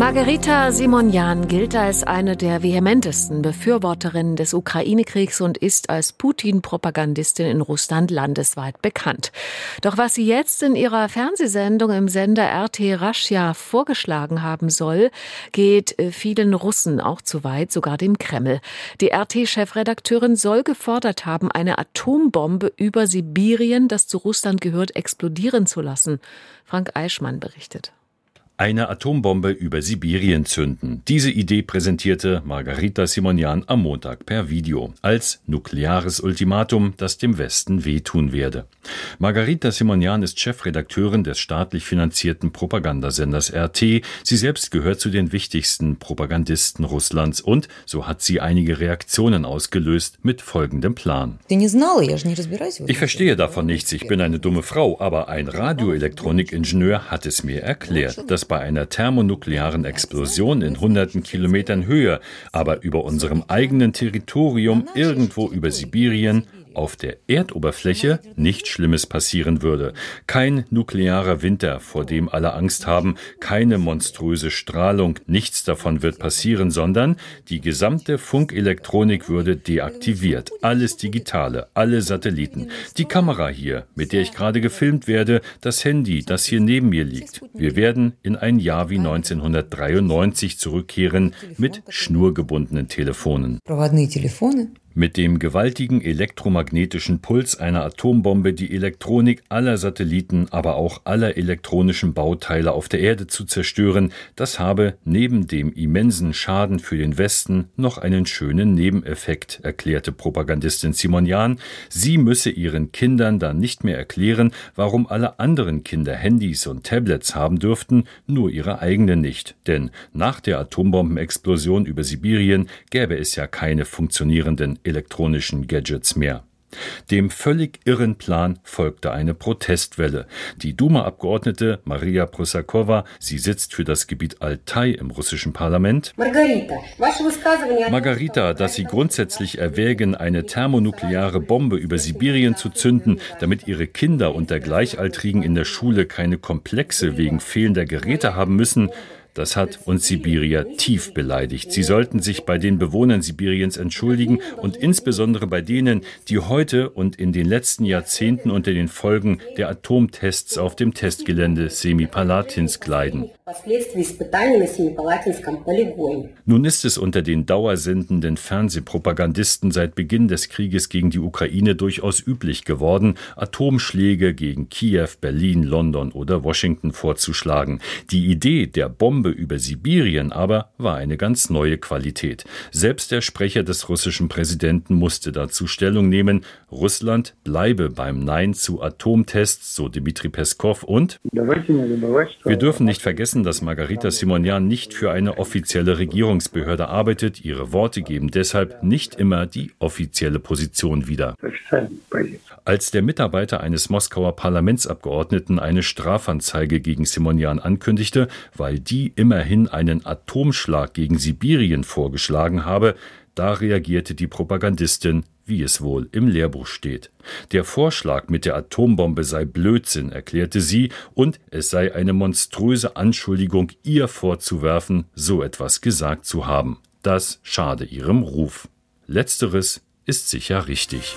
Margarita Simonian gilt als eine der vehementesten Befürworterinnen des Ukraine-Kriegs und ist als Putin-Propagandistin in Russland landesweit bekannt. Doch was sie jetzt in ihrer Fernsehsendung im Sender RT Raschia vorgeschlagen haben soll, geht äh, vielen Russen auch zu weit, sogar dem Kreml. Die RT-Chefredakteurin soll gefordert haben, eine Atombombe über Sibirien, das zu Russland gehört, explodieren zu lassen. Frank Eichmann berichtet eine Atombombe über Sibirien zünden. Diese Idee präsentierte Margarita Simonian am Montag per Video als nukleares Ultimatum, das dem Westen wehtun werde. Margarita Simonian ist Chefredakteurin des staatlich finanzierten Propagandasenders RT. Sie selbst gehört zu den wichtigsten Propagandisten Russlands und so hat sie einige Reaktionen ausgelöst mit folgendem Plan. Ich verstehe davon nichts, ich bin eine dumme Frau, aber ein Radioelektronikingenieur hat es mir erklärt, dass bei einer thermonuklearen Explosion in hunderten Kilometern Höhe, aber über unserem eigenen Territorium irgendwo über Sibirien auf der Erdoberfläche nichts Schlimmes passieren würde. Kein nuklearer Winter, vor dem alle Angst haben, keine monströse Strahlung, nichts davon wird passieren, sondern die gesamte Funkelektronik würde deaktiviert. Alles Digitale, alle Satelliten. Die Kamera hier, mit der ich gerade gefilmt werde, das Handy, das hier neben mir liegt. Wir werden in ein Jahr wie 1993 zurückkehren mit schnurgebundenen Telefonen. Mit dem gewaltigen elektromagnetischen Puls einer Atombombe die Elektronik aller Satelliten, aber auch aller elektronischen Bauteile auf der Erde zu zerstören, das habe neben dem immensen Schaden für den Westen noch einen schönen Nebeneffekt, erklärte Propagandistin Simonian. Sie müsse ihren Kindern dann nicht mehr erklären, warum alle anderen Kinder Handys und Tablets haben dürften, nur ihre eigenen nicht. Denn nach der Atombombenexplosion über Sibirien gäbe es ja keine funktionierenden elektronischen Gadgets mehr. Dem völlig irren Plan folgte eine Protestwelle. Die Duma-Abgeordnete Maria Prusakowa, sie sitzt für das Gebiet Altai im russischen Parlament. Margarita, dass Sie grundsätzlich erwägen, eine thermonukleare Bombe über Sibirien zu zünden, damit Ihre Kinder und der Gleichaltrigen in der Schule keine Komplexe wegen fehlender Geräte haben müssen, das hat uns Sibirier tief beleidigt. Sie sollten sich bei den Bewohnern Sibiriens entschuldigen und insbesondere bei denen, die heute und in den letzten Jahrzehnten unter den Folgen der Atomtests auf dem Testgelände Semipalatins leiden. Nun ist es unter den dauersendenden Fernsehpropagandisten seit Beginn des Krieges gegen die Ukraine durchaus üblich geworden, Atomschläge gegen Kiew, Berlin, London oder Washington vorzuschlagen. Die Idee der Bombe über Sibirien aber war eine ganz neue Qualität. Selbst der Sprecher des russischen Präsidenten musste dazu Stellung nehmen, Russland bleibe beim Nein zu Atomtests, so Dmitri Peskov und wir dürfen nicht vergessen, dass Margarita Simonian nicht für eine offizielle Regierungsbehörde arbeitet. Ihre Worte geben deshalb nicht immer die offizielle Position wieder. Als der Mitarbeiter eines Moskauer Parlamentsabgeordneten eine Strafanzeige gegen Simonian ankündigte, weil immerhin einen Atomschlag gegen Sibirien vorgeschlagen habe, da reagierte die Propagandistin wie es wohl im Lehrbuch steht. Der Vorschlag mit der Atombombe sei Blödsinn, erklärte sie, und es sei eine monströse Anschuldigung, ihr vorzuwerfen, so etwas gesagt zu haben. Das schade ihrem Ruf. Letzteres ist sicher richtig.